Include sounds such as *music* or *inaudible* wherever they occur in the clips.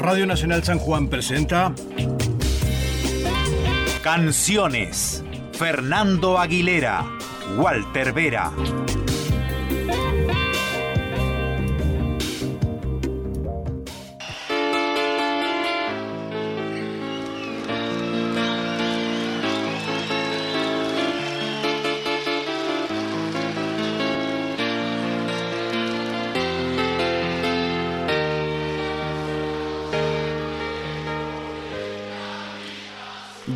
Radio Nacional San Juan presenta Canciones. Fernando Aguilera, Walter Vera.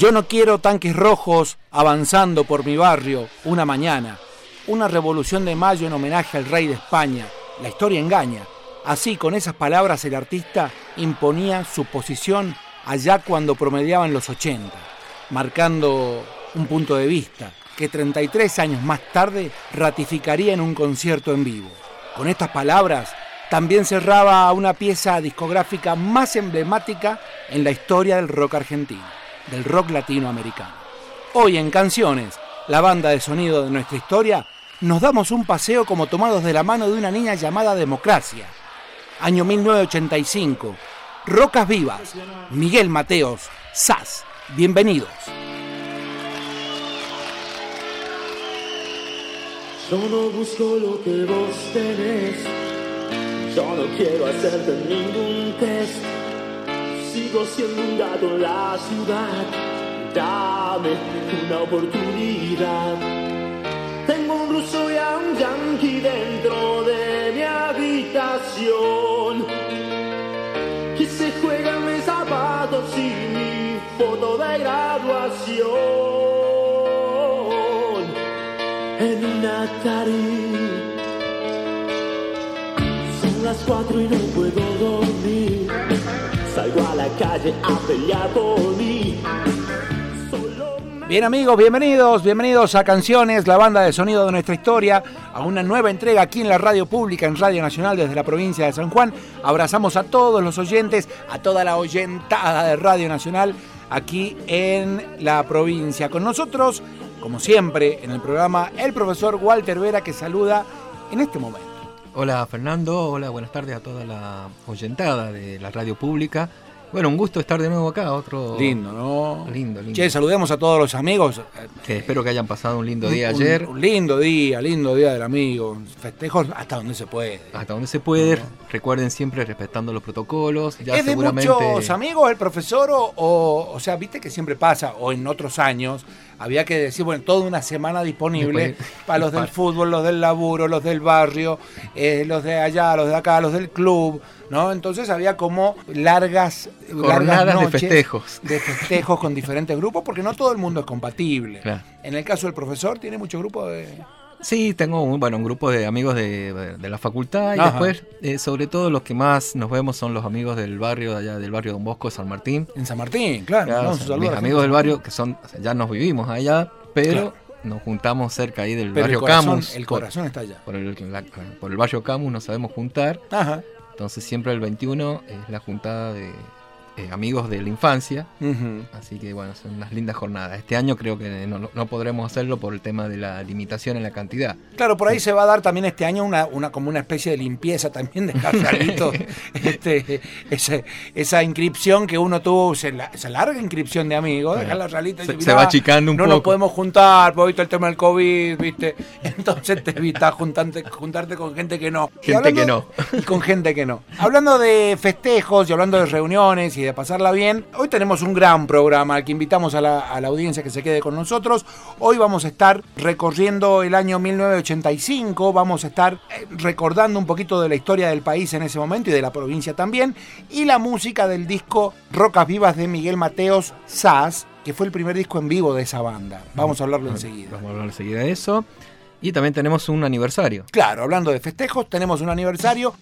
Yo no quiero tanques rojos avanzando por mi barrio una mañana. Una revolución de mayo en homenaje al rey de España. La historia engaña. Así, con esas palabras, el artista imponía su posición allá cuando promediaban los 80, marcando un punto de vista que 33 años más tarde ratificaría en un concierto en vivo. Con estas palabras, también cerraba una pieza discográfica más emblemática en la historia del rock argentino del rock latinoamericano. Hoy en Canciones, la banda de sonido de nuestra historia, nos damos un paseo como tomados de la mano de una niña llamada Democracia. Año 1985. Rocas Vivas. Miguel Mateos. SAS. Bienvenidos. Yo no busco lo que vos tenés. Yo no quiero hacerte ningún test sigo siendo un gato en la ciudad. Dame una oportunidad. Tengo un ruso y a un yankee dentro de mi habitación. Que se juegan mis zapatos y mi foto de graduación. En una tarde. Son las cuatro y no puedo calle a pelear por mí. Bien amigos, bienvenidos, bienvenidos a Canciones, la banda de sonido de nuestra historia, a una nueva entrega aquí en la radio pública, en Radio Nacional desde la provincia de San Juan. Abrazamos a todos los oyentes, a toda la oyentada de Radio Nacional aquí en la provincia. Con nosotros, como siempre, en el programa, el profesor Walter Vera que saluda en este momento. Hola Fernando, hola, buenas tardes a toda la oyentada de la radio pública. Bueno, un gusto estar de nuevo acá, otro... Lindo, ¿no? Lindo, lindo. Che, saludemos a todos los amigos. Que espero que hayan pasado un lindo día ayer. Un, lindo día, lindo día del amigo. Festejos hasta donde se puede. Hasta donde se puede. Recuerden siempre respetando los protocolos. Ya ¿Es seguramente... de muchos amigos el profesor o, o sea, viste que siempre pasa, o en otros años, había que decir, bueno, toda una semana disponible para los del fútbol, los del laburo, los del barrio, eh, los de allá, los de acá, los del club, ¿no? Entonces había como largas, largas noches de festejos. De festejos con diferentes grupos, porque no todo el mundo es compatible. En el caso del profesor, tiene mucho grupo de... Sí, tengo un, bueno, un grupo de amigos de, de la facultad y Ajá. después, eh, sobre todo, los que más nos vemos son los amigos del barrio, de allá del barrio Don Bosco, San Martín. En San Martín, claro. Claro, mis amigos del barrio, que son, o sea, ya nos vivimos allá, pero Claro. nos juntamos cerca ahí del Pero el barrio corazón, Camus. el por- corazón está allá. Por el, la- por el barrio Camus nos sabemos juntar. Ajá. Entonces siempre el 21 es la juntada de eh, amigos de la infancia. Así que bueno, son unas lindas jornadas. Este año creo que no, no podremos hacerlo por el tema de la limitación en la cantidad. Claro, por ahí se va a dar también este año una, una como una especie de limpieza también de Jarralito. *laughs* este, esa inscripción que uno tuvo, esa, la- esa larga inscripción de amigos, la Jarralito y Se- se "Mirá, va achicando un no nos poco". podemos juntar, porque ahorita el tema del COVID, ¿viste? *laughs* Entonces te evitas juntarte, juntarte con gente que no. Gente que no. Y con gente que no. Hablando de festejos y hablando de reuniones y de pasarla bien, hoy tenemos un gran programa al que invitamos a la, a la audiencia que se quede con nosotros. Hoy vamos a estar recorriendo el año 1985, vamos a estar eh, recordando un poquito de la historia del país en ese momento y de la provincia también, y la música del disco Rocas Vivas de Miguel Mateos Sass, que fue el primer disco en vivo de esa banda. Vamos a hablarlo enseguida. Vamos a hablar enseguida de eso. Y también tenemos un aniversario. Claro, hablando de festejos, tenemos un aniversario.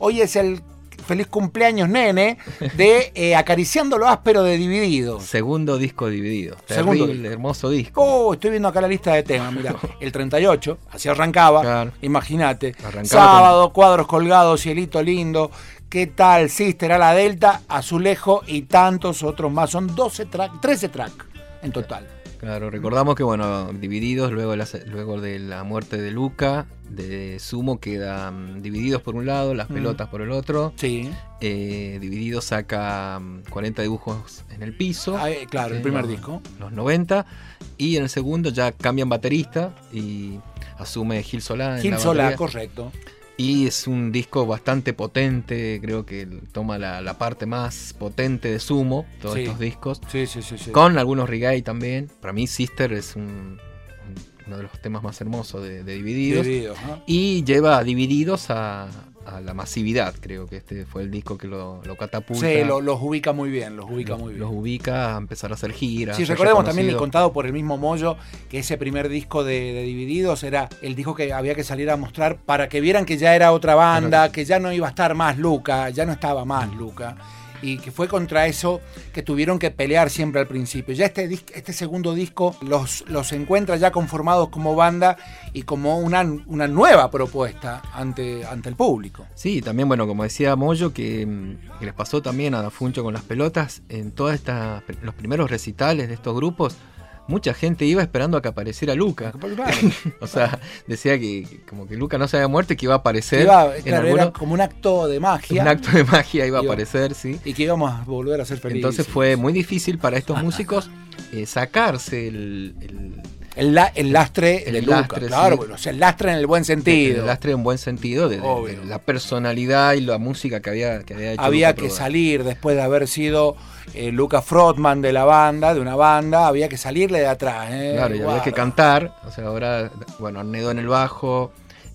Hoy es el feliz cumpleaños, nene, de eh, Acariciando lo áspero de Divididos. Segundo disco dividido. Segundo disco. hermoso disco. Oh, estoy viendo acá la lista de temas, mira, *laughs* el 38, así arrancaba, Claro. imagínate, Arrancaba sábado, cuadros colgados, cielito lindo, qué tal, Sister a la Delta, Azulejo y tantos otros más, son 12 tracks, 13 tracks en total. Claro, recordamos que, bueno, divididos luego de la, luego de la muerte de Luca, de Sumo quedan divididos por un lado, las Mm. pelotas por el otro. Sí, Eh, divididos saca mm, 40 dibujos en el piso. Ah, eh, claro, el primer los- disco. Los 90. Y en el segundo ya cambian baterista y asume Gil Solá. en Gil Solá, correcto. Y es un disco bastante potente, creo que toma la, la parte más potente de Sumo, todos Sí. estos discos. Sí, sí, sí. sí. Con algunos reggae también. Para mí Sister es un- un- uno de los temas más hermosos de, de Divididos. Divididos, ¿no? Y lleva a Divididos a, a la masividad, creo que este fue el disco que lo, lo catapulta. Sí, lo- los ubica muy bien, los ubica los, muy bien. los ubica a empezar a hacer giras. Sí, recordemos también el contado por el mismo Moyo que ese primer disco de, de Divididos era el disco que había que salir a mostrar para que vieran que ya era otra banda, que ya no iba a estar más Luca, ya no estaba más Luca. Y que fue contra eso que tuvieron que pelear siempre al principio. Ya este, este segundo disco los, los encuentra ya conformados como banda y como una, una nueva propuesta ante, ante el público. Sí, también, bueno, como decía Moyo, que, mm, que les pasó también a Funcho con las pelotas, en todas estas, los primeros recitales de estos grupos, mucha gente iba esperando a que apareciera Luca. *laughs* O sea, decía que que como que Luca no se había muerto y que iba a aparecer Iba- en claro, alguno- era como un acto de magia un acto de magia iba a aparecer, sí. y que íbamos a volver a ser felices. Entonces fue muy difícil para estos músicos eh, sacarse el, el- El, la- el lastre El de Luca, lastre, claro, sí. bueno, o sea, el lastre en el buen sentido. el lastre en buen sentido de, de- Obvio. de la personalidad y la música que había, que había hecho. había Luca que salir después de haber sido eh, Luca Frotman de la banda, de una banda, había que salirle de atrás. eh, Claro, y había que cantar. O sea, ahora, bueno, Arnedo en el bajo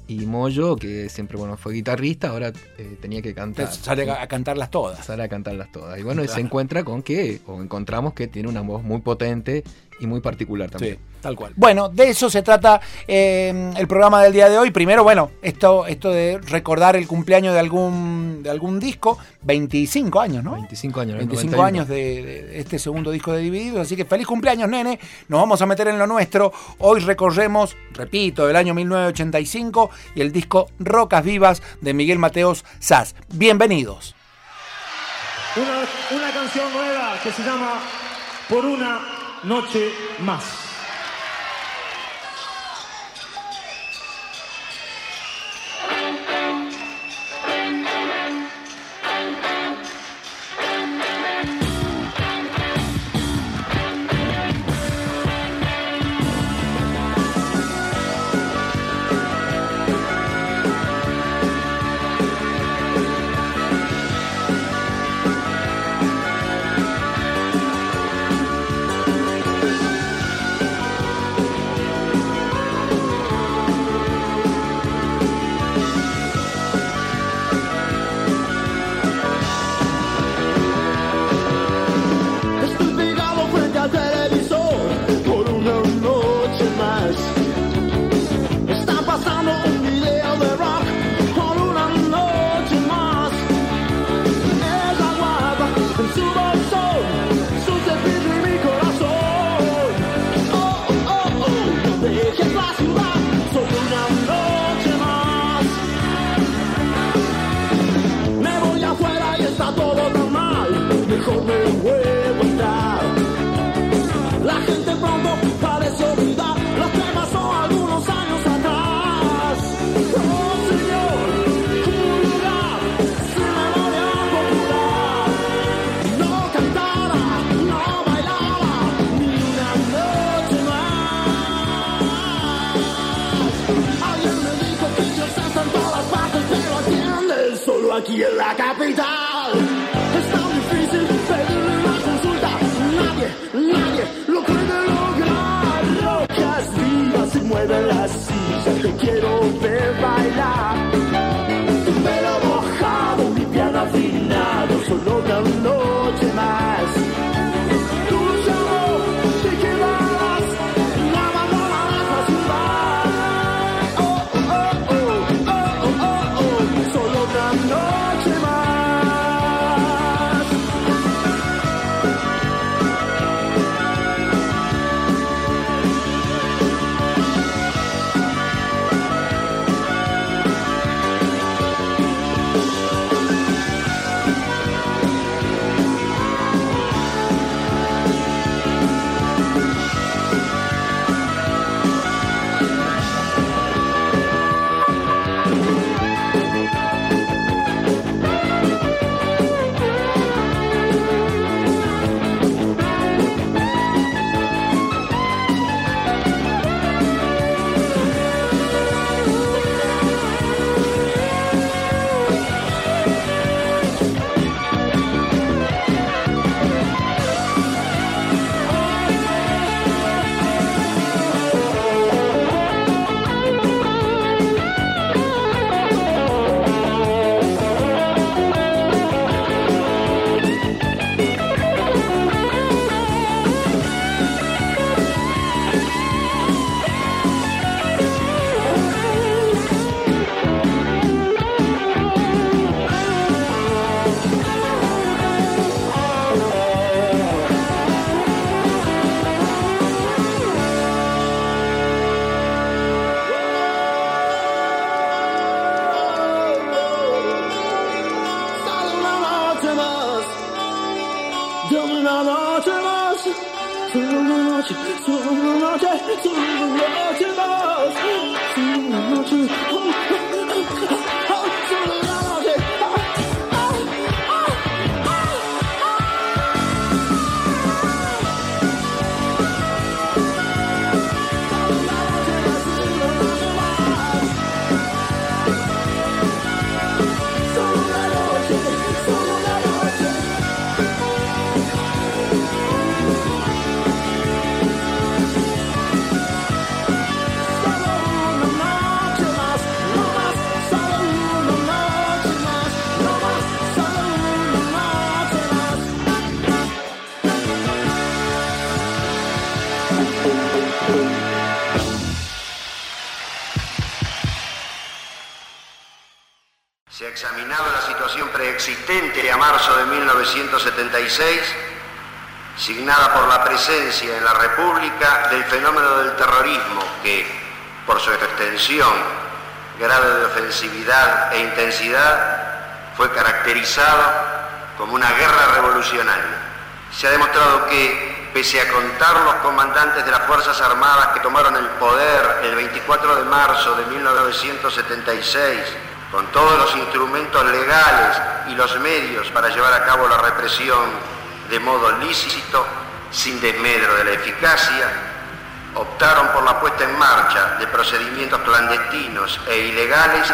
y Moyo, que siempre bueno fue guitarrista, ahora eh, tenía que cantar. Sale a, a cantarlas todas. Sale a cantarlas todas. Y bueno, y se encuentra con que, o encontramos que tiene una voz muy potente y muy particular también. Sí, tal cual. Bueno, de eso se trata eh, el programa del día de hoy. Primero, bueno, esto, esto de recordar el cumpleaños de algún, de algún disco, 25 años, ¿no? 25 años. ¿no? 25 91. años de, de este segundo disco de Divididos, así que feliz cumpleaños, nene. Nos vamos a meter en lo nuestro. Hoy recorremos, repito, el año 1985 y el disco Rocas Vivas de Miguel Mateos Sass. Bienvenidos. Una, una canción nueva que se llama Por una noche más. 1976, signada por la presencia en la República del fenómeno del terrorismo que, por su extensión, grado de ofensividad e intensidad, fue caracterizado como una guerra revolucionaria. Se ha demostrado que, pese a contar los comandantes de las Fuerzas Armadas que tomaron el poder el 24 de marzo de 1976, con todos los instrumentos legales y los medios para llevar a cabo la represión de modo lícito, sin desmedro de la eficacia, optaron por la puesta en marcha de procedimientos clandestinos e ilegales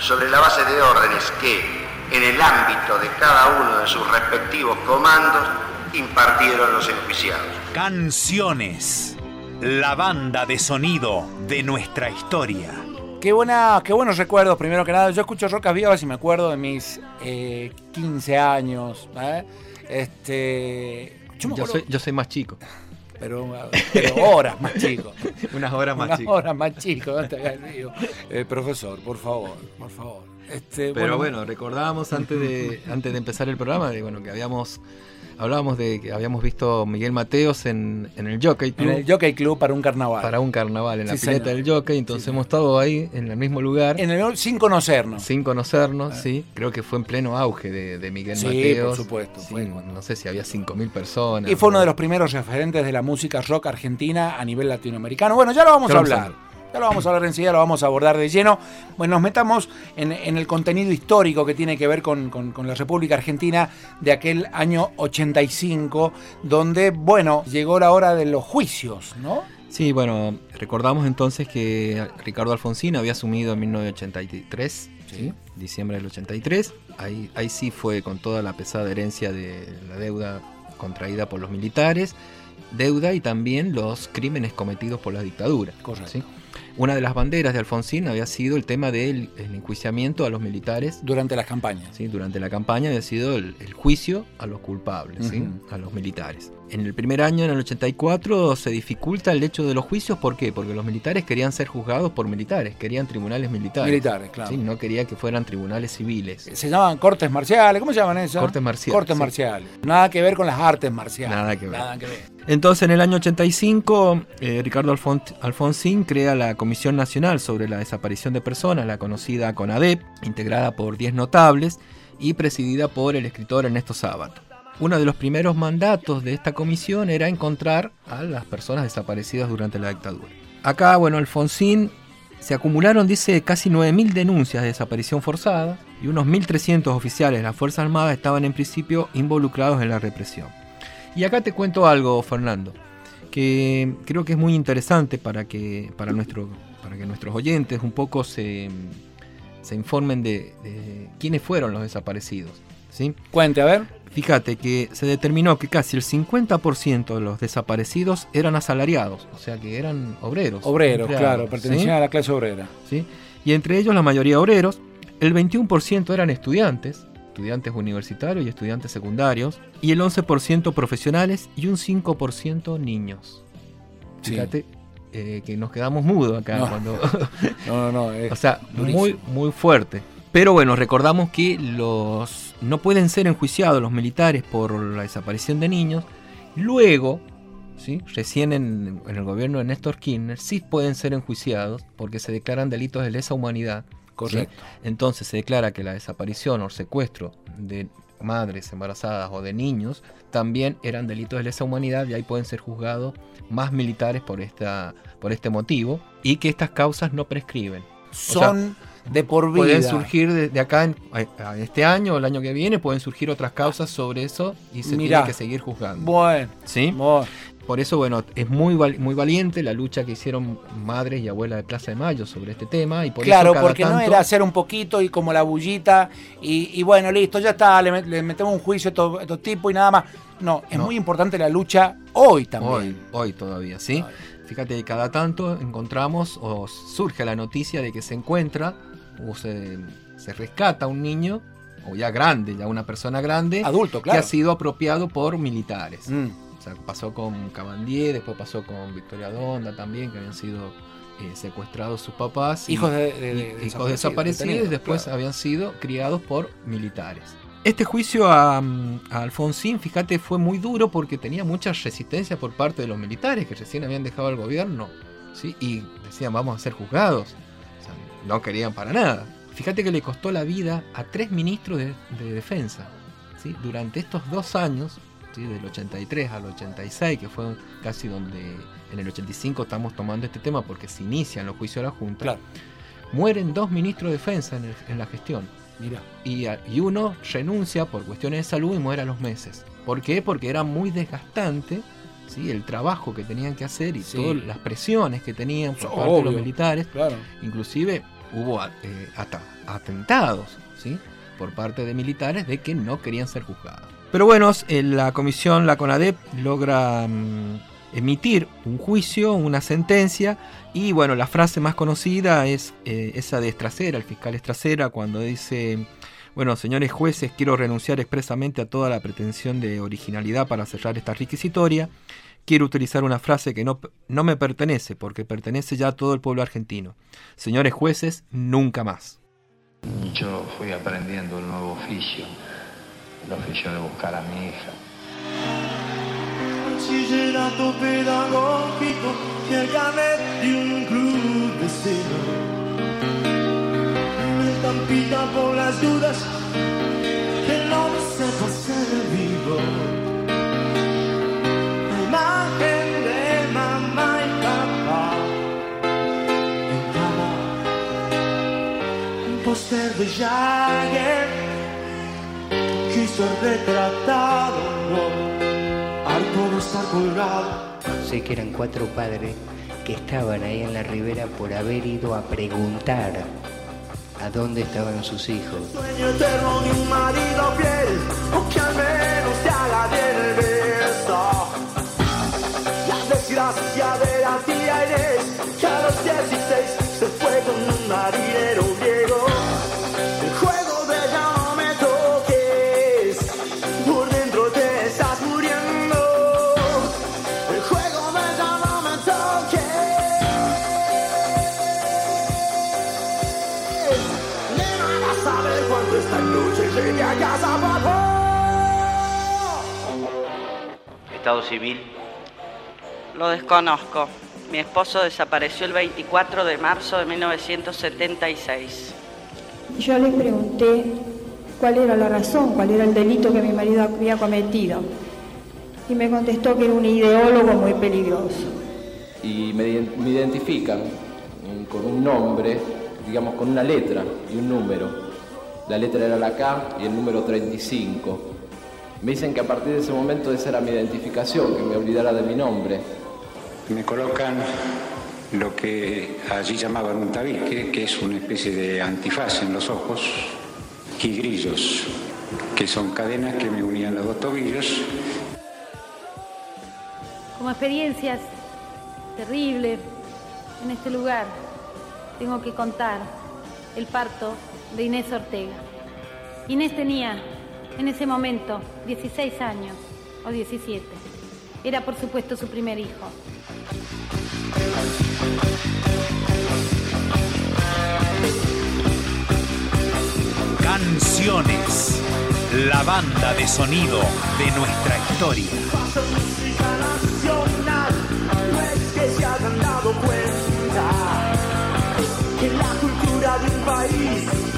sobre la base de órdenes que, en el ámbito de cada uno de sus respectivos comandos, impartieron los enjuiciados. Canciones, la banda de sonido de nuestra historia. Qué, buena, qué buenos recuerdos, primero que nada. Yo escucho Rocas Vivas y me acuerdo de mis eh, 15 años. ¿eh? Este, yo, soy, yo soy más chico. pero, pero horas más chico. *laughs* Unas horas más Unas chico. horas más chico. no te hagas lío. Eh, profesor, por favor, por favor. Este, Pero bueno, recordábamos antes de, antes de empezar el programa de, bueno, que habíamos hablábamos de que habíamos visto Miguel Mateos en, en el Jockey Club en el Jockey Club para un carnaval. para un carnaval en la pileta señor. del Jockey, entonces Sí, hemos estado ahí en el mismo lugar. En el, sin conocernos. Sin conocernos, sí. Creo que fue en pleno auge de, de Miguel Sí, Mateos. por supuesto, Sí, fue- no sé si había 5.000 personas. Y fue uno de los primeros referentes de la música rock argentina a nivel latinoamericano. Bueno, ya lo vamos a hablar. Ya lo vamos a hablar enseguida, lo vamos a abordar de lleno. Bueno, nos metamos en, en el contenido histórico que tiene que ver con, con- con la República Argentina de aquel año 85, donde, bueno, llegó la hora de los juicios, ¿no? Sí, bueno, recordamos entonces que Ricardo Alfonsín había asumido en 1983, ¿sí? diciembre del 83. Ahí, ahí sí fue con toda la pesada herencia de la deuda contraída por los militares, deuda y también los crímenes cometidos por la dictadura. Correcto. ¿sí? Una de las banderas de Alfonsín había sido el tema del el enjuiciamiento a los militares Durante las campañas. ¿sí? durante la campaña había sido el, el juicio a los culpables, a los militares. En el primer año, en el 84, se dificulta el hecho de los juicios. ¿Por qué? Porque los militares querían ser juzgados por militares, querían tribunales militares. Militares, claro. ¿sí? No quería que fueran tribunales civiles. Se llaman cortes marciales, ¿cómo se llaman esas? Cortes marciales, Cortes sí. marciales. Nada que ver con las artes marciales. Nada que ver. Nada que ver. Entonces, en el año 85, eh, Ricardo Alfon- Alfonsín crea la Comisión Nacional sobre la Desaparición de Personas, la conocida CONADEP, integrada por 10 notables y presidida por el escritor Ernesto Sábato. Uno de los primeros mandatos de esta comisión era encontrar a las personas desaparecidas durante la dictadura. Acá, bueno, Alfonsín se acumularon, dice, casi 9.000 denuncias de desaparición forzada y unos 1.300 oficiales de las Fuerzas Armadas estaban en principio involucrados en la represión. Y acá te cuento algo, Fernando, que creo que es muy interesante para que, para nuestro, para que nuestros oyentes un poco se, se informen de, de quiénes fueron los desaparecidos. ¿sí? Cuente, a ver. Fíjate que se determinó que casi el 50% de los desaparecidos eran asalariados, o sea que eran obreros. Obreros, claro, ¿sí? pertenecían a la clase obrera. ¿sí? Y entre ellos la mayoría obreros, el 21% eran estudiantes, estudiantes universitarios y estudiantes secundarios, y el 11% profesionales y un 5% niños. Sí. Fíjate eh, que nos quedamos mudos acá No. cuando... *laughs* No, no, no. es o sea, durísimo. muy, muy fuerte. Pero bueno, recordamos que los no pueden ser enjuiciados los militares por la desaparición de niños. Luego, ¿sí? recién en, en el gobierno de Néstor Kirchner, sí pueden ser enjuiciados porque se declaran delitos de lesa humanidad. ¿Sí? Correcto. Entonces se declara que la desaparición o secuestro de madres embarazadas o de niños también eran delitos de lesa humanidad y ahí pueden ser juzgados más militares por, esta, por este motivo y que estas causas no prescriben. sea, Son de por vida. Pueden surgir de, de acá en, a este año o el año que viene, pueden surgir otras causas sobre eso y se Mirá. tiene que seguir juzgando. Bueno, ¿Sí? bueno. Por eso, bueno, es muy, val- muy valiente la lucha que hicieron madres y abuelas de Plaza de Mayo sobre este tema. Y por claro, eso cada porque no era hacer un poquito y como la bullita y, y bueno, listo, ya está, le, met- le metemos un juicio a estos, a estos tipos y nada más. No, es No. muy importante la lucha hoy también. Hoy, hoy todavía, ¿sí? Fíjate que cada tanto encontramos o surge la noticia de que se encuentra o se, se rescata un niño, o ya grande, ya una persona grande, Adulto, que claro. ha sido apropiado por militares. Mm. O sea, pasó con Cabandier, después pasó con Victoria Donda también, que habían sido eh, secuestrados sus papás. Hijos de, de- de- hijos desaparecidos, desaparecidos y detenidos, después claro. habían sido criados por militares. Este juicio a, a Alfonsín, fíjate, fue muy duro porque tenía mucha resistencia por parte de los militares que recién habían dejado el gobierno ¿sí? y decían vamos a ser juzgados. O sea, no querían para nada. Fíjate que le costó la vida a tres ministros de, de defensa. ¿sí? Durante estos dos años, ¿sí? del 83 al 86, que fue casi donde en el 85 estamos tomando este tema porque se inician los juicios a la Junta, Claro. mueren dos ministros de defensa en, el- en la gestión. Mira. Y, uno renuncia por cuestiones de salud y muere a los meses. ¿Por qué? Porque era muy desgastante ¿sí? el trabajo que tenían que hacer y Sí. todas las presiones que tenían por Obvio. parte de los militares. Claro. Inclusive hubo eh, atentados ¿sí? Por parte de militares de que no querían ser juzgados. Pero bueno, eh, la comisión, la CONADEP, logra mm, emitir un juicio, una sentencia, y bueno, la frase más conocida es eh, esa de Estracera, el fiscal Estracera, cuando dice, bueno, señores jueces, quiero renunciar expresamente a toda la pretensión de originalidad para cerrar esta requisitoria. Quiero utilizar una frase que no, no me pertenece, porque pertenece ya a todo el pueblo argentino. Señores jueces, nunca más. Yo fui aprendiendo el nuevo oficio, el oficio de buscar a mi hija. Bachillerato pedagógico carnet de un club vecino. Me estampita por las dudas que no me sepa ser vivo. De Jagger quiso retratado, no harto de estar colgado. Sé que eran cuatro padres que estaban ahí en la ribera por haber ido a preguntar a dónde estaban sus hijos. Sueño eterno de un marido fiel, o que al menos te haga bien el beso. La desgracia de la tía Inés, que a los 16 esta noche llegue a casa, papá. Estado civil, Lo desconozco. Mi esposo desapareció el 24 de marzo de 1976. Yo le pregunté cuál era la razón, cuál era el delito que mi marido había cometido. Y me contestó que era un ideólogo muy peligroso. y me, ident- me identifican con un nombre, digamos con una letra y un número. La letra era la K y el número 35. Me dicen que a partir de ese momento esa era mi identificación, que me olvidara de mi nombre. Me colocan lo que allí llamaban un tabique, que es una especie de antifaz en los ojos, y grillos, que son cadenas que me unían los dos tobillos. Como experiencias terribles en este lugar, tengo que contar el parto de Inés Ortega. Inés tenía en ese momento 16 años o 17. Era por supuesto su primer hijo. Canciones, la banda de sonido de nuestra historia. Pasa música nacional, no es que se hayan dado cuenta que la cultura de un país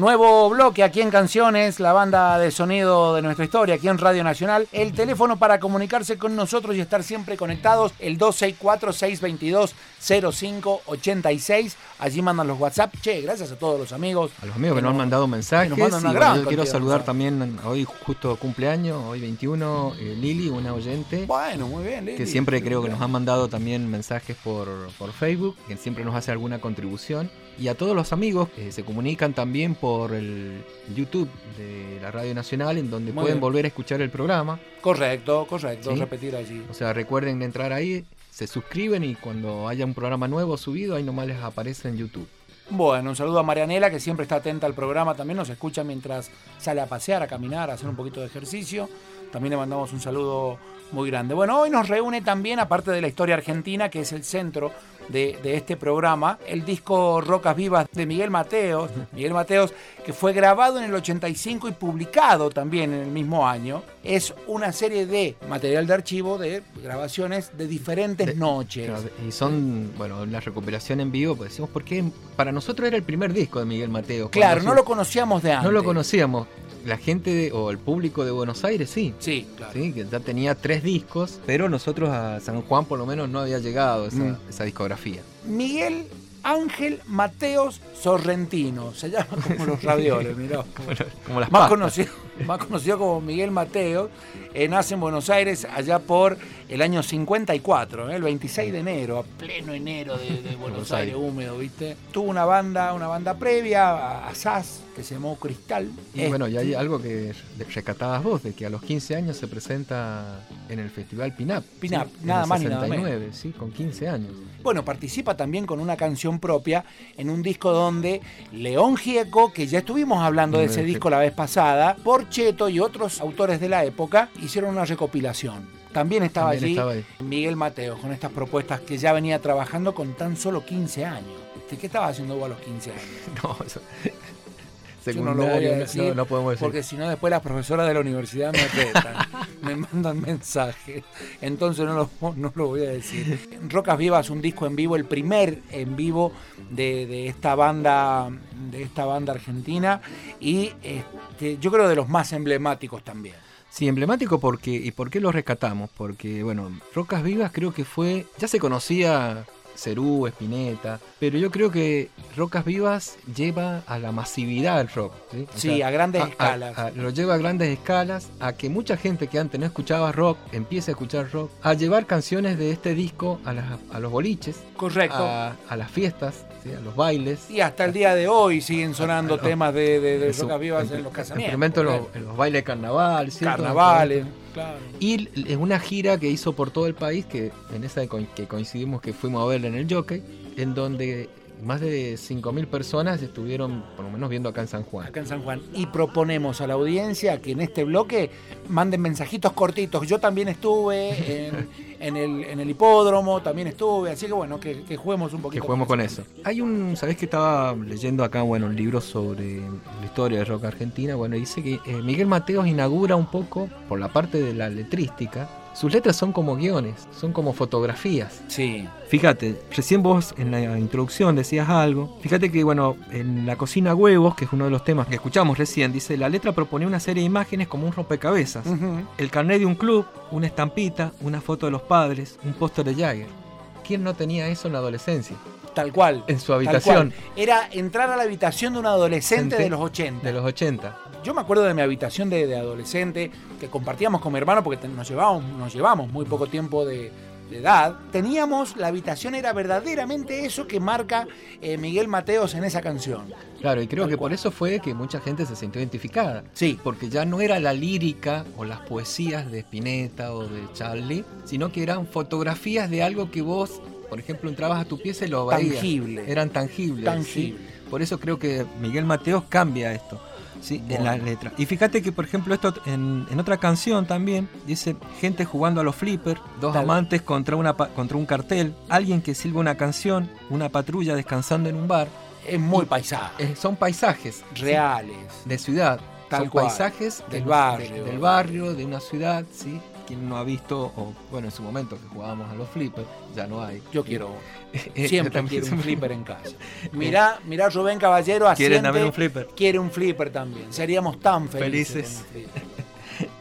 Nuevo bloque aquí en Canciones, la banda de sonido de nuestra historia, aquí en Radio Nacional. El teléfono para comunicarse con nosotros y estar siempre conectados, el 264-622-0586. Allí mandan los WhatsApp. Che, gracias a todos los amigos. A los amigos que, nos han mandado mensajes. nos mandan una gran yo quiero saludar también, hoy justo cumpleaños, hoy 21, eh, Lili, una oyente. Bueno, muy bien, Lili. Que siempre creo que nos han mandado también mensajes por, por Facebook, que siempre nos hace alguna contribución. Y a todos los amigos que se comunican también por el YouTube de la Radio Nacional, en donde Muy pueden bien. volver a escuchar el programa. Correcto, correcto, Sí. repetir allí. O sea, recuerden entrar ahí, se suscriben y cuando haya un programa nuevo subido, ahí nomás les aparece en YouTube. Bueno, un saludo a Marianela, que siempre está atenta al programa, también nos escucha mientras sale a pasear, a caminar, a hacer un poquito de ejercicio. También le mandamos un saludo muy grande. Bueno, hoy nos reúne también, aparte de la historia argentina, que es el centro de, de este programa, el disco Rocas Vivas de Miguel Mateos. Miguel Mateos, que fue grabado en el 85 y publicado también en el mismo año. Es una serie de material de archivo, de grabaciones de diferentes noches. Claro, Y son, bueno, la recuperación en vivo, pues decimos, porque para nosotros era el primer disco de Miguel Mateo. Claro, no lo conocíamos de antes. No lo conocíamos. La gente de- o el público de Buenos Aires sí. Sí, claro. Sí, que ya tenía tres discos, pero nosotros a San Juan por lo menos no había llegado esa, Mm. esa discografía. Miguel Ángel Mateos Sorrentino, se llama como los *laughs* ravioles, mirá. Como, como las más, pastas. conocido, más conocido como Miguel Mateos, eh, nace en Buenos Aires allá por el año 54, eh, el 26 de enero, a pleno enero de, de Buenos Aires, húmedo, ¿viste? Tuvo una banda, una banda previa a, a SAS que se llamó Cristal. Y bueno, y hay algo que rescatabas vos, de que a los 15 años se presenta en el Festival Pinap. Pinap, ¿sí? Nada más ni nada 69, sí, con 15 años. Bueno, participa también con una canción propia en un disco donde León Gieco, que ya estuvimos hablando de ese disco la vez pasada, Porcheto y otros autores de la época hicieron una recopilación. También estaba También allí estaba ahí. Miguel Mateo con estas propuestas que ya venía trabajando con tan solo 15 años. ¿De ¿Qué estaba haciendo vos a los 15 años? *laughs* No, eso- Yo no lo voy a Secundario, no- decir, no, no podemos decir. porque si no después las profesoras de la universidad me retan, *laughs* me mandan mensajes, entonces no lo, no lo voy a decir. Rocas Vivas, un disco en vivo, el primer en vivo de, de esta banda de esta banda argentina y este, yo creo de los más emblemáticos también. Sí, emblemático porque y por qué lo rescatamos, porque bueno, Rocas Vivas creo que fue, ya se conocía Cerú, Espineta, pero yo creo que Rocas Vivas lleva a la masividad del rock. Sí, Sí, a grandes a- escalas. a- lo lleva a grandes escalas, a que mucha gente que antes no escuchaba rock empiece a escuchar rock, a llevar canciones de este disco a, las- a los boliches, Correcto. a, las fiestas, ¿sí? a los bailes. Y hasta el día de hoy siguen sonando temas de, Rocas Vivas en, en- los en casamientos. en los, en los bailes de carnaval. Carnavales, Y es una gira que hizo por todo el país, que en esa que coincidimos que fuimos a verla en el Jockey, en donde más de 5.000 personas estuvieron por lo menos viendo acá en San Juan. acá en San Juan. Y proponemos a la audiencia que en este bloque manden mensajitos cortitos. Yo también estuve en, *laughs* en el, en el hipódromo, también estuve, así que bueno, que, que juguemos un Que poquito. juguemos con eso. Hay un, ¿sabés que estaba leyendo acá, bueno, un libro sobre la historia del rock argentina? Bueno, dice que eh, Miguel Mateos inaugura un poco, por la parte de la letrística, sus letras son como guiones, son como fotografías. Sí. Fíjate, recién vos en la introducción decías algo. Fíjate que, bueno, en La cocina huevos, que es uno de los temas que escuchamos recién, dice, la letra proponía una serie de imágenes como un rompecabezas. El carnet de un club, una estampita, una foto de los padres, un póster de Jagger. ¿Quién no tenía eso en la adolescencia? Tal cual. En su habitación. Era entrar a la habitación de un adolescente de los 80. De los 80. Yo me acuerdo de mi habitación de, de adolescente que compartíamos con mi hermano porque nos llevábamos, nos llevamos muy poco tiempo de edad. Teníamos, la habitación era verdaderamente eso que marca eh, Miguel Mateos en esa canción. Claro, y creo Tal que cual. por eso fue que mucha gente se sintió identificada. Sí. Porque ya no era la lírica o las poesías de Spinetta o de Charlie, sino que eran fotografías de algo que vos, por ejemplo, entrabas a tu pieza y lo veías. Tangible. Eran tangibles. Tangible. ¿sí? Por eso creo que Miguel Mateos cambia esto. Sí, en Bueno. la letra. Y fíjate que, por ejemplo, esto en, en otra canción también dice gente jugando a los flippers, dos Tal. amantes contra, una, contra un cartel, alguien que silba una canción, una patrulla descansando en un bar. Es muy paisaje. son paisajes ¿sí? Reales. de ciudad. Tal son cual. paisajes Del de- barrio. de- del barrio, de una ciudad, ¿sí? Quien no ha visto, o bueno, en su momento que jugábamos a los flippers, ya no hay. Yo quiero. Eh, *laughs* Siempre yo quiero un flipper en *laughs* casa. Mirá, mirá Rubén Caballero ¿Quieren asiente, también un flipper? Quiere un flipper también. Seríamos tan felices. Felices. *laughs*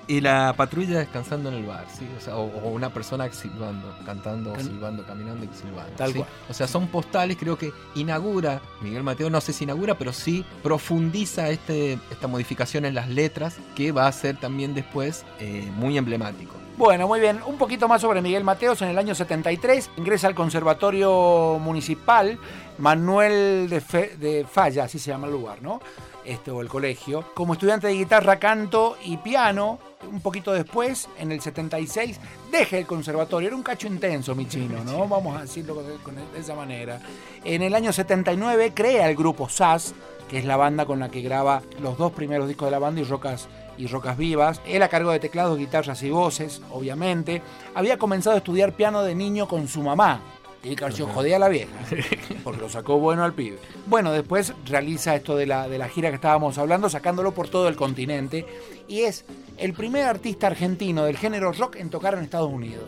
Y la patrulla descansando en el bar, ¿sí? O, sea, o, o una persona silbando, cantando, Can- silbando, caminando y silbando. Tal ¿sí? cual. O sea, son postales, creo que inaugura, Miguel Mateo no sé si inaugura, pero sí profundiza este, esta modificación en las letras que va a ser también después eh, muy emblemático. Bueno, muy bien. Un poquito más sobre Miguel Mateos. En el año 73 ingresa al Conservatorio Municipal Manuel de, Fe- de Falla, así se llama el lugar, ¿no? Este, o el colegio. Como estudiante de guitarra, canto y piano. Un poquito después, en el 76, deja el conservatorio. Era un cacho intenso, mi chino, ¿no? Vamos a decirlo de esa manera. En el año 79 crea el grupo SAS, que es la banda con la que graba los dos primeros discos de la banda y Rocas y Rocas Vivas. Él a cargo de teclados, guitarras y voces, obviamente. Había comenzado a estudiar piano de niño con su mamá. Y Carcio jodía a la vieja, *laughs* porque lo sacó bueno al pibe. Bueno, después realiza esto de la, de la gira que estábamos hablando, sacándolo por todo el continente. Y es el primer artista argentino del género rock en tocar en Estados Unidos.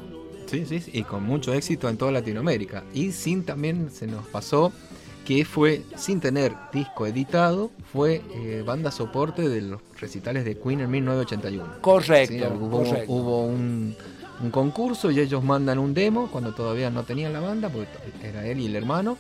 Sí, sí, sí, y con mucho éxito en toda Latinoamérica. Y sin también se nos pasó que fue, sin tener disco editado, fue eh, banda soporte de los recitales de Queen en 1981. Correcto, Sí, hubo, correcto. hubo un, un concurso y ellos mandan un demo cuando todavía no tenían la banda, porque era él y el hermano.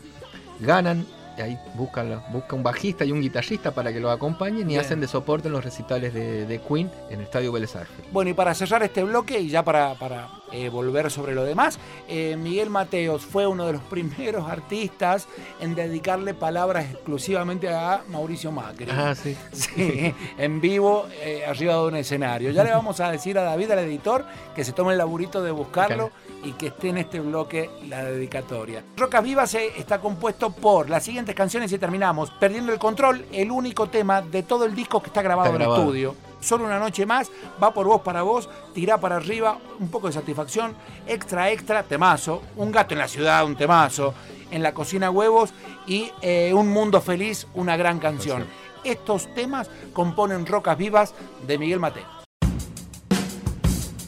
Ganan, ahí buscan, busca un bajista y un guitarrista para que lo acompañen y Bien. hacen de soporte en los recitales de, de Queen en el Estadio Vélez Arfield. Bueno, y para cerrar este bloque y ya para, para, eh, volver sobre lo demás, eh, Miguel Mateos fue uno de los *laughs* primeros artistas en dedicarle palabras exclusivamente a Mauricio Macri. Ah, sí. *laughs* Sí, en vivo, eh, arriba de un escenario. Ya le vamos a decir a David, al editor, que se tome el laburito de buscarlo y que esté en este bloque la dedicatoria. Rocas Vivas eh, está compuesto por las siguientes canciones y terminamos. Perdiendo el control, el único tema de todo el disco que está grabado, Está grabado. en estudio. Solo una noche más, va por vos para vos, tirá para arriba, un poco de satisfacción, extra, extra, temazo, un gato en la ciudad, un temazo, en la cocina huevos y eh, un mundo feliz, una gran canción. Estos temas componen Rocas Vivas de Miguel Mateo.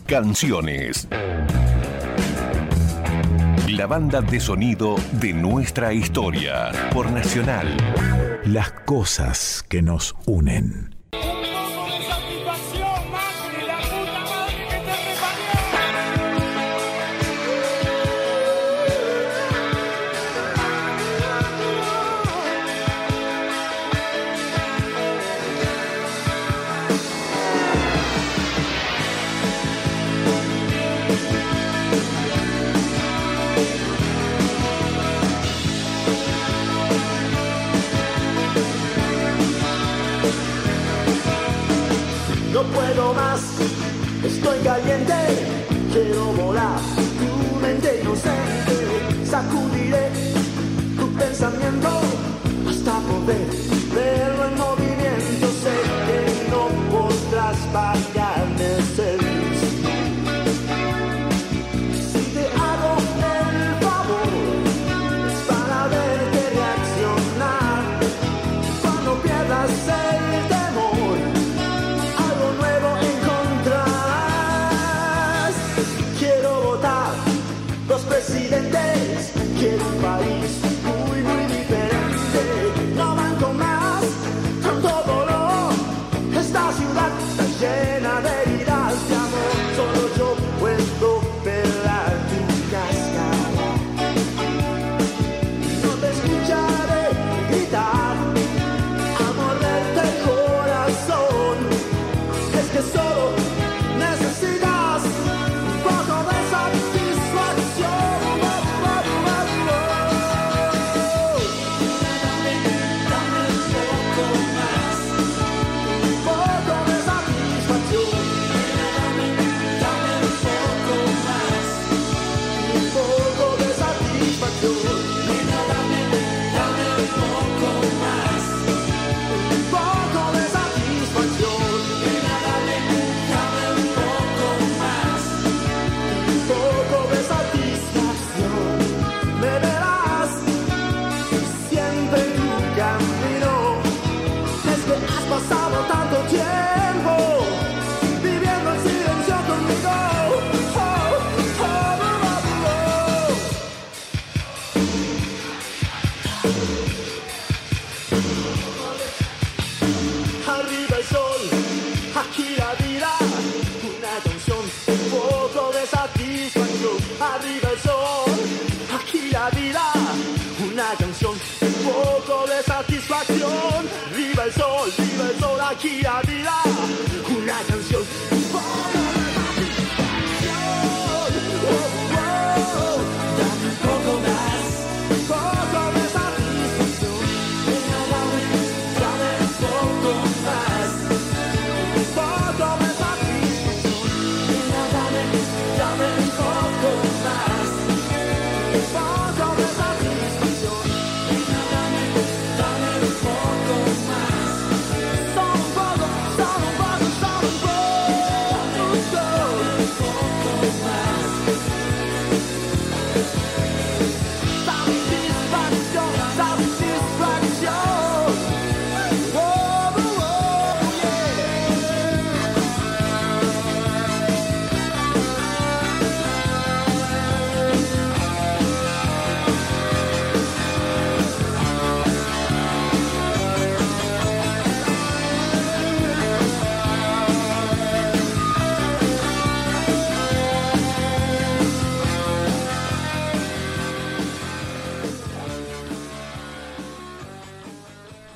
Canciones. La banda de sonido de nuestra historia. Por Nacional. Las cosas que nos unen. caliente.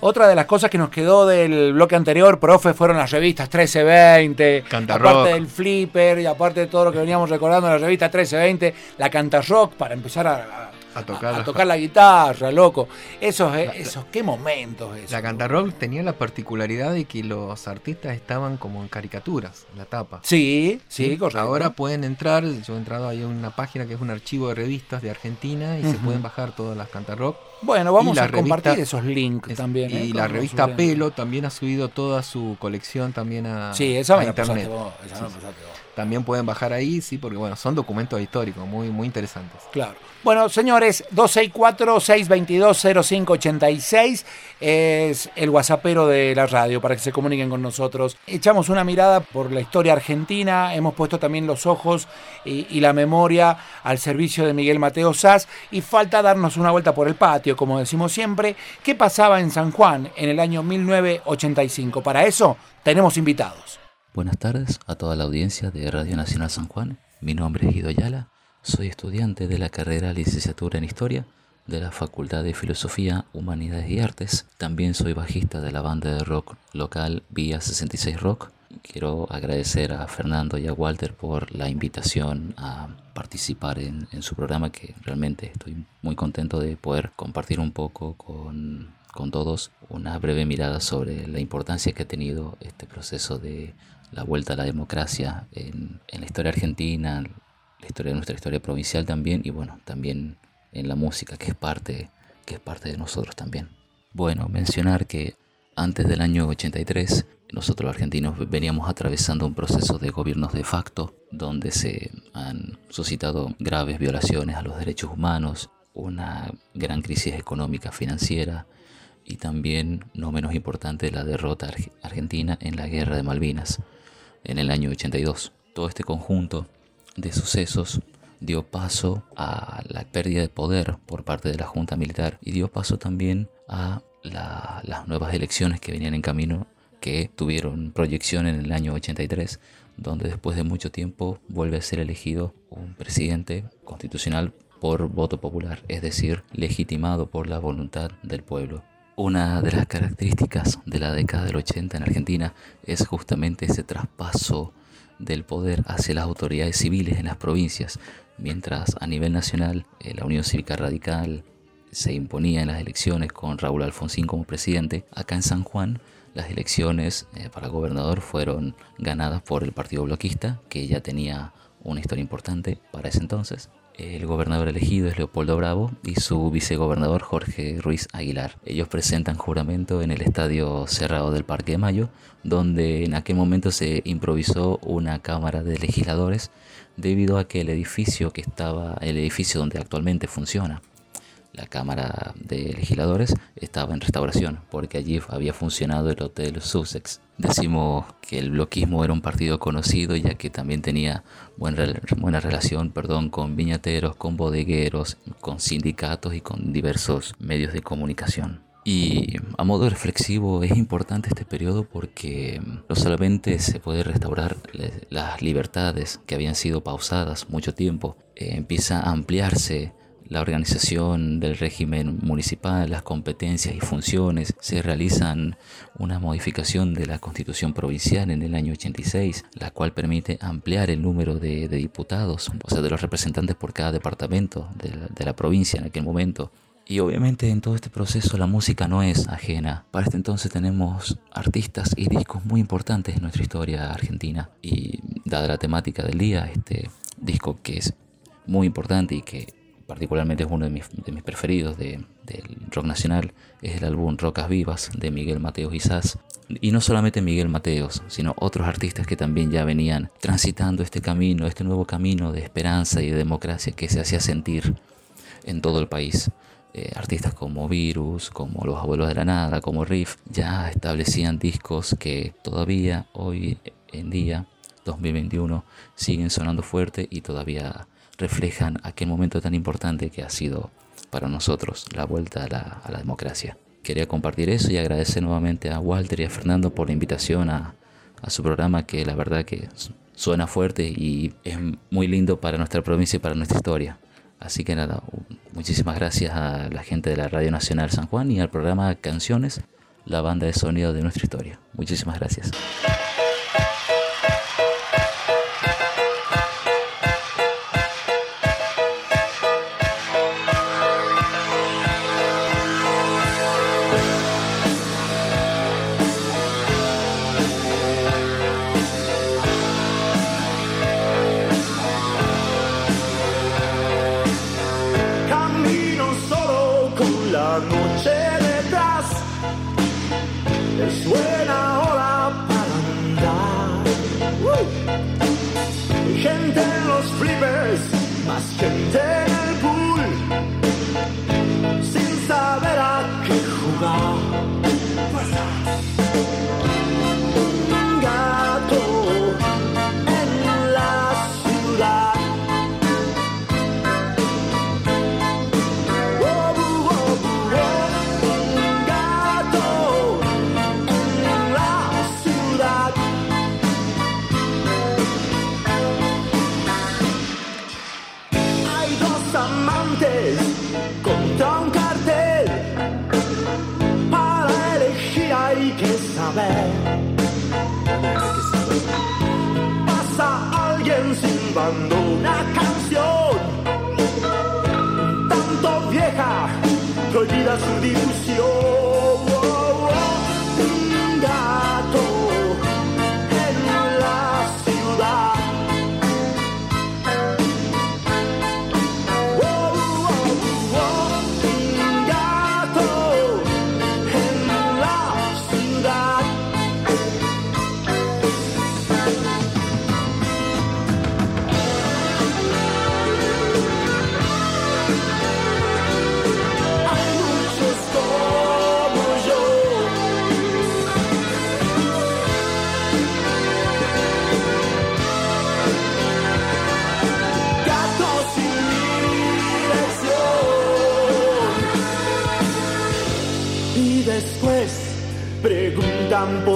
Otra de las cosas que nos quedó del bloque anterior, profe, fueron las revistas 1320, Cantarrock. aparte del flipper y aparte de todo lo que veníamos recordando de la revista 1320, la Cantarrock para empezar a, A tocar, a tocar la guitarra, loco. Esos, eh, esos, qué momentos esos. La Cantarrock tenía la particularidad de que los artistas estaban como en caricaturas, en la tapa. Sí, sí, correcto. Ahora pueden entrar, yo he entrado ahí a una página que es un archivo de revistas de Argentina y se pueden bajar todas las Cantarrock. Bueno, vamos la a compartir revista- esos links también. eh, Y la revista. Pelo también ha subido toda su colección también a, Sí, esa a me la internet. pasaste vos, esa me la Sí, sí. pasaste vos. También pueden bajar ahí, sí, porque bueno, son documentos históricos muy, muy interesantes. Claro. Bueno, señores, 264-622-0586 es el whatsappero de la radio para que se comuniquen con nosotros. Echamos una mirada por la historia argentina, hemos puesto también los ojos y, y la memoria al servicio de Miguel Mateo Sass y falta darnos una vuelta por el patio, como decimos siempre. ¿Qué pasaba en San Juan en el año 1985? Para eso tenemos invitados. Buenas tardes a toda la audiencia de Radio Nacional San Juan. Mi nombre es Guido Ayala. Soy estudiante de la carrera Licenciatura en Historia de la Facultad de Filosofía, Humanidades y Artes. También soy bajista de la banda de rock local Vía 66 Rock. Quiero agradecer a Fernando y a Walter por la invitación a participar en, en su programa que realmente estoy muy contento de poder compartir un poco con, con todos una breve mirada sobre la importancia que ha tenido este proceso de la vuelta a la democracia en, en la historia argentina, la historia de nuestra historia provincial también y bueno, también en la música que es parte, que es parte de nosotros también. Bueno, mencionar que antes del año 83 nosotros los argentinos veníamos atravesando un proceso de gobiernos de facto donde se han suscitado graves violaciones a los derechos humanos, una gran crisis económica financiera y también, no menos importante, la derrota arg- argentina en la guerra de Malvinas en el año 82. Todo este conjunto de sucesos dio paso a la pérdida de poder por parte de la Junta Militar y dio paso también a la- las nuevas elecciones que venían en camino que tuvieron proyección en el año 83, donde después de mucho tiempo vuelve a ser elegido un presidente constitucional por voto popular, es decir, legitimado por la voluntad del pueblo. Una de las características de la década del 80 en Argentina es justamente ese traspaso del poder hacia las autoridades civiles en las provincias, mientras a nivel nacional eh, la Unión Cívica Radical se imponía en las elecciones con Raúl Alfonsín como presidente, acá en San Juan las elecciones eh, para gobernador fueron ganadas por el Partido Bloquista, que ya tenía una historia importante para ese entonces. El gobernador elegido es Leopoldo Bravo y su vicegobernador Jorge Ruiz Aguilar. Ellos presentan juramento en el estadio cerrado del Parque de Mayo, donde en aquel momento se improvisó una cámara de legisladores debido a que el edificio que estaba, el edificio donde actualmente funciona la Cámara de Legisladores estaba en restauración, porque allí había funcionado el Hotel Sussex. Decimos que el bloquismo era un partido conocido, ya que también tenía buena, buena relación perdón, con viñateros, con bodegueros, con sindicatos y con diversos medios de comunicación. Y a modo reflexivo es importante este periodo porque no solamente se puede restaurar las libertades que habían sido pausadas mucho tiempo, eh, empieza a ampliarse la organización del régimen municipal, las competencias y funciones, se realizan una modificación de la constitución provincial en el año 86, la cual permite ampliar el número de, diputados, o sea, de los representantes por cada departamento de la, provincia en aquel momento. Y obviamente en todo este proceso la música no es ajena. Para este entonces tenemos artistas y discos muy importantes en nuestra historia argentina. Y dada la temática del día, este disco que es muy importante y que particularmente es uno de mis, de mis preferidos de, del rock nacional, es el álbum Rocas Vivas de Miguel Mateos y. Y no solamente Miguel Mateos, sino otros artistas que también ya venían transitando este camino, este nuevo camino de esperanza y de democracia que se hacía sentir en todo el país. Eh, artistas como Virus, como Los Abuelos de la Nada, como Riff, ya establecían discos que todavía hoy en día, 2021, siguen sonando fuerte y todavía reflejan aquel momento tan importante que ha sido para nosotros la vuelta a la, democracia. Quería compartir eso y agradecer nuevamente a Walter y a Fernando por la invitación a, a su programa que la verdad que suena fuerte y es muy lindo para nuestra provincia y para nuestra historia. Así que nada, muchísimas gracias a la gente de la Radio Nacional San Juan y al programa Canciones, la banda de sonido de nuestra historia. Muchísimas gracias.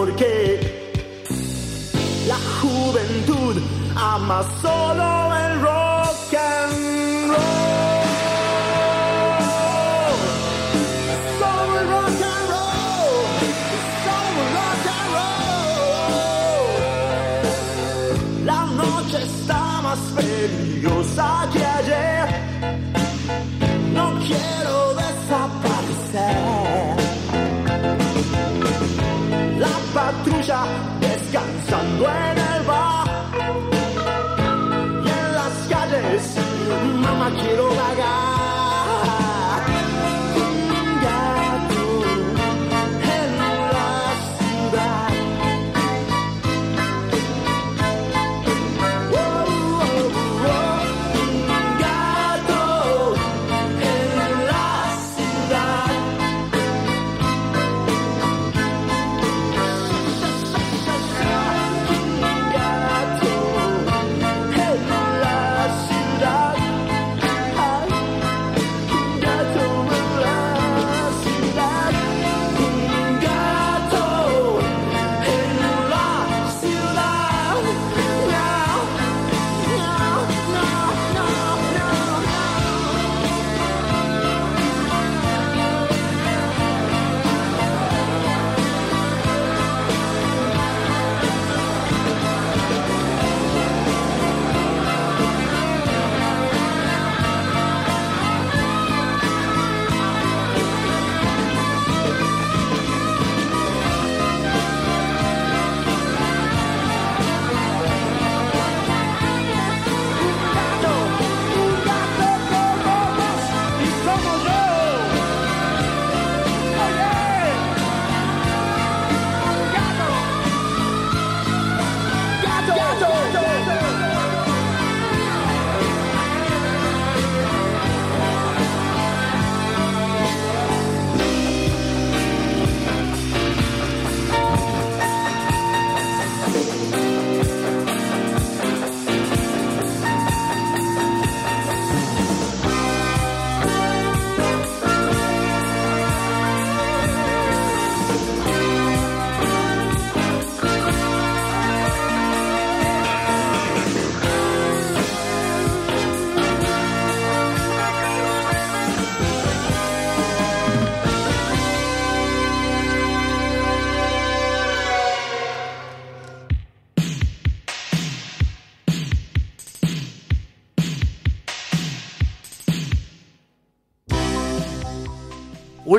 Porque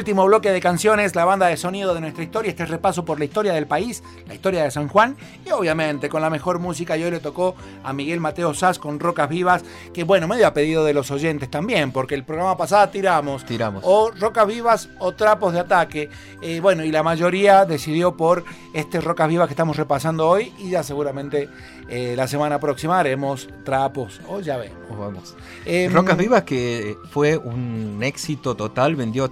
Último bloque de canciones, la banda de sonido de nuestra historia, este repaso por la historia del país, la historia de San Juan y obviamente con la mejor música y hoy le tocó a Miguel Mateo Sass con Rocas Vivas, que bueno, medio a pedido de los oyentes también, porque el programa pasado tiramos, tiramos. o Rocas Vivas o Trapos de Ataque, eh, bueno, y la mayoría decidió por este Rocas Vivas que estamos repasando hoy y ya seguramente eh, la semana próxima haremos Trapos, o ya vemos. Vamos. Em, Rocas Vivas que fue un éxito total, vendió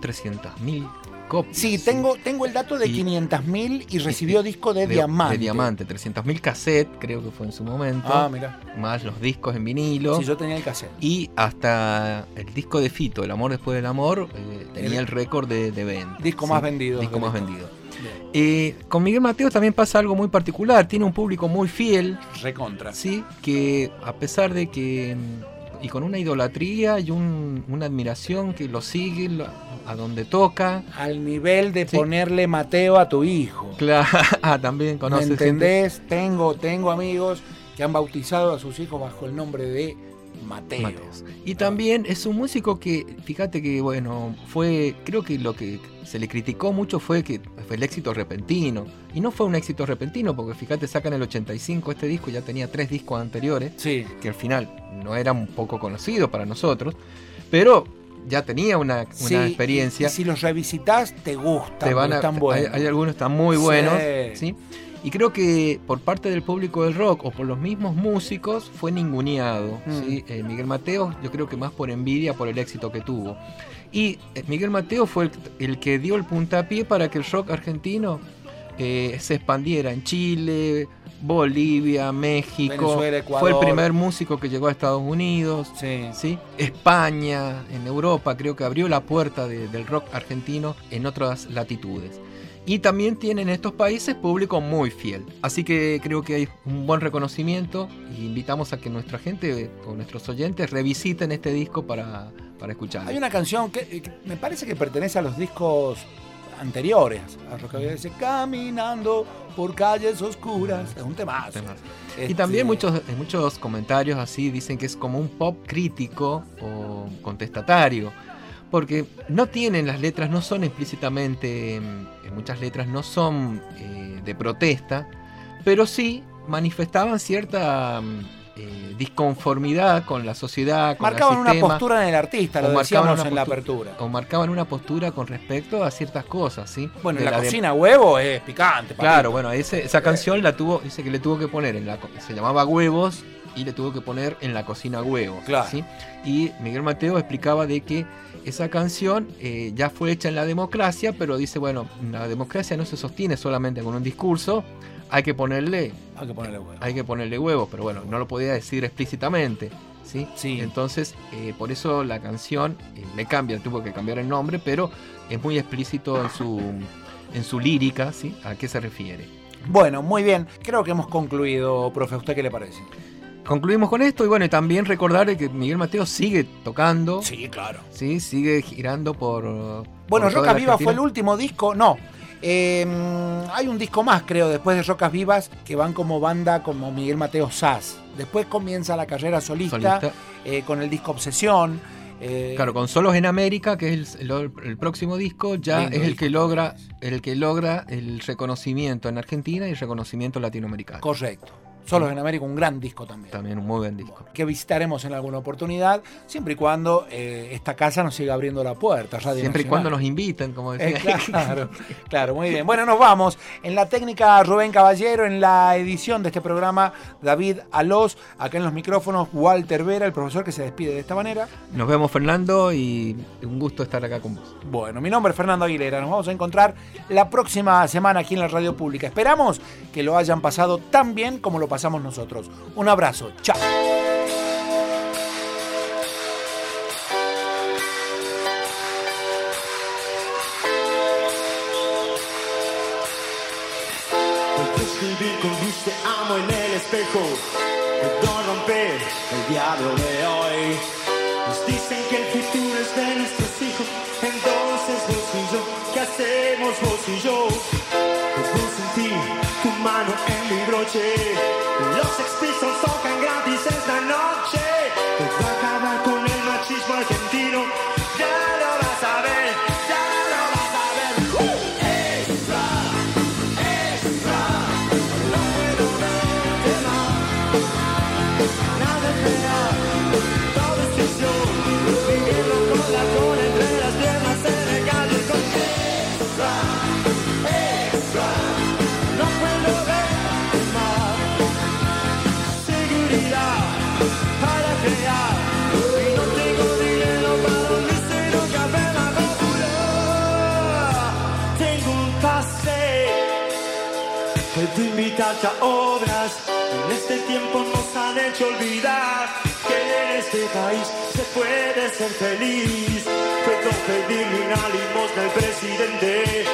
300.000 copias. Sí, tengo, tengo el dato de 500.000 y recibió disco de, diamante. De diamante, 300.000 cassette, creo que fue en su momento. Ah, mira. Más los discos en vinilo. Sí, yo tenía el cassette. Y hasta el disco de Fito, El amor después del amor, eh, tenía el, récord de, de venta. Disco más vendido. Disco más vendido. Eh, con Miguel Mateos también pasa algo muy particular. Tiene un público muy fiel. Recontra. Sí, que a pesar de que. Y con una idolatría y un, una admiración que lo sigue a donde toca. Al nivel de ponerle Mateo a tu hijo. Claro, *laughs* ah, también conoces. ¿Me entendés? Tengo, tengo amigos que han bautizado a sus hijos bajo el nombre de Mateo. Mateos. Y también es un músico que, fíjate que, bueno, fue, creo que lo que se le criticó mucho fue que fue el éxito repentino. Y no fue un éxito repentino, porque fíjate, sacan el 85 este disco, ya tenía tres discos anteriores, sí. que al final no eran un poco conocidos para nosotros, pero ya tenía una, una sí, experiencia. Y, si los revisitas, te gustan, te van a, están buenos. Hay, hay, algunos que están muy buenos, ¿sí? Y creo que por parte del público del rock o por los mismos músicos fue ninguneado. Mm. ¿sí? Eh, Miguel Mateo, yo creo que más por envidia por el éxito que tuvo. Y eh, Miguel Mateo fue el, el, que dio el puntapié para que el rock argentino eh, se expandiera en Chile, Bolivia, México. Venezuela, fue el primer músico que llegó a Estados Unidos. Sí. ¿sí? España, en Europa, creo que abrió la puerta de, del rock argentino en otras latitudes. Y también tienen estos países público muy fiel. Así que creo que hay un buen reconocimiento y invitamos a que nuestra gente o nuestros oyentes revisiten este disco para, para escucharlo. Hay una canción que, que, me parece que pertenece a los discos anteriores a Rockabilly dice Caminando por calles oscuras. Es un temazo. temazo. Este... Y también muchos, en muchos comentarios así dicen que es como un pop crítico o contestatario porque no tienen las letras, no son explícitamente, en muchas letras no son eh, de protesta, pero sí manifestaban cierta eh, disconformidad con la sociedad, con marcaban el una postura en el artista, lo decíamos en la apertura. O marcaban una postura con respecto a ciertas cosas, ¿sí? Bueno, de la, la cocina de... huevo es picante. Papito. Claro, bueno, ese, esa canción la tuvo, dice que le tuvo que poner en la, se llamaba Huevos y le tuvo que poner en la cocina huevos, claro. ¿sí? Y Miguel Mateo explicaba de que esa canción eh, ya fue hecha en la democracia, pero dice, bueno, la democracia no se sostiene solamente con un discurso, hay que ponerle, hay que ponerle huevos. Hay que ponerle huevos, pero bueno, no lo podía decir explícitamente. ¿sí? sí. Entonces, eh, por eso la canción eh, le cambia, tuvo que cambiar el nombre, pero es muy explícito en su, en su lírica, ¿sí? ¿A qué se refiere? Bueno, muy bien. Creo que hemos concluido, profe. ¿A usted qué le parece? Concluimos con esto y bueno, y también recordar que Miguel Mateo sigue tocando. Sí, claro. Sí, sigue girando por. Bueno, por Rocas Vivas fue el último disco. No. Eh, hay un disco más, creo, después de Rocas Vivas, que van como banda como Miguel Mateo Sass. Después comienza la carrera solista, solista. Eh, con el disco Obsesión. Eh, claro, con Solos en América, que es el, el, el próximo disco, ya es el disco. que logra el que logra el reconocimiento en Argentina y el reconocimiento latinoamericano. Correcto. Solos en América, un gran disco también. También un muy buen disco. Que visitaremos en alguna oportunidad, siempre y cuando eh, esta casa nos siga abriendo la puerta. Radio siempre Nacional. y cuando nos inviten, como decía. Eh, claro, claro, muy bien. Bueno, nos vamos. En la técnica Rubén Caballero, en la edición de este programa David Alós, acá en los micrófonos Walter Vera, el profesor que se despide de esta manera. Nos vemos Fernando y un gusto estar acá con vos. Bueno, mi nombre es Fernando Aguilera. Nos vamos a encontrar la próxima semana aquí en la radio pública. Esperamos que lo hayan pasado tan bien como lo pasamos nosotros. Un abrazo, chao. escribir con luz amo en el espejo, puedo romper el diablo de hoy. Nos dicen que el hasta obras en este tiempo nos han hecho olvidar que en este país se puede ser feliz. Puedo pedirle una limosna al presidente,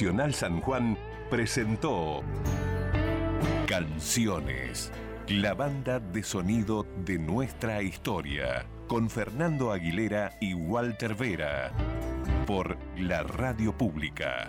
Nacional San Juan presentó Canciones, la banda de sonido de nuestra historia, con Fernando Aguilera y Walter Vera, por la Radio Pública.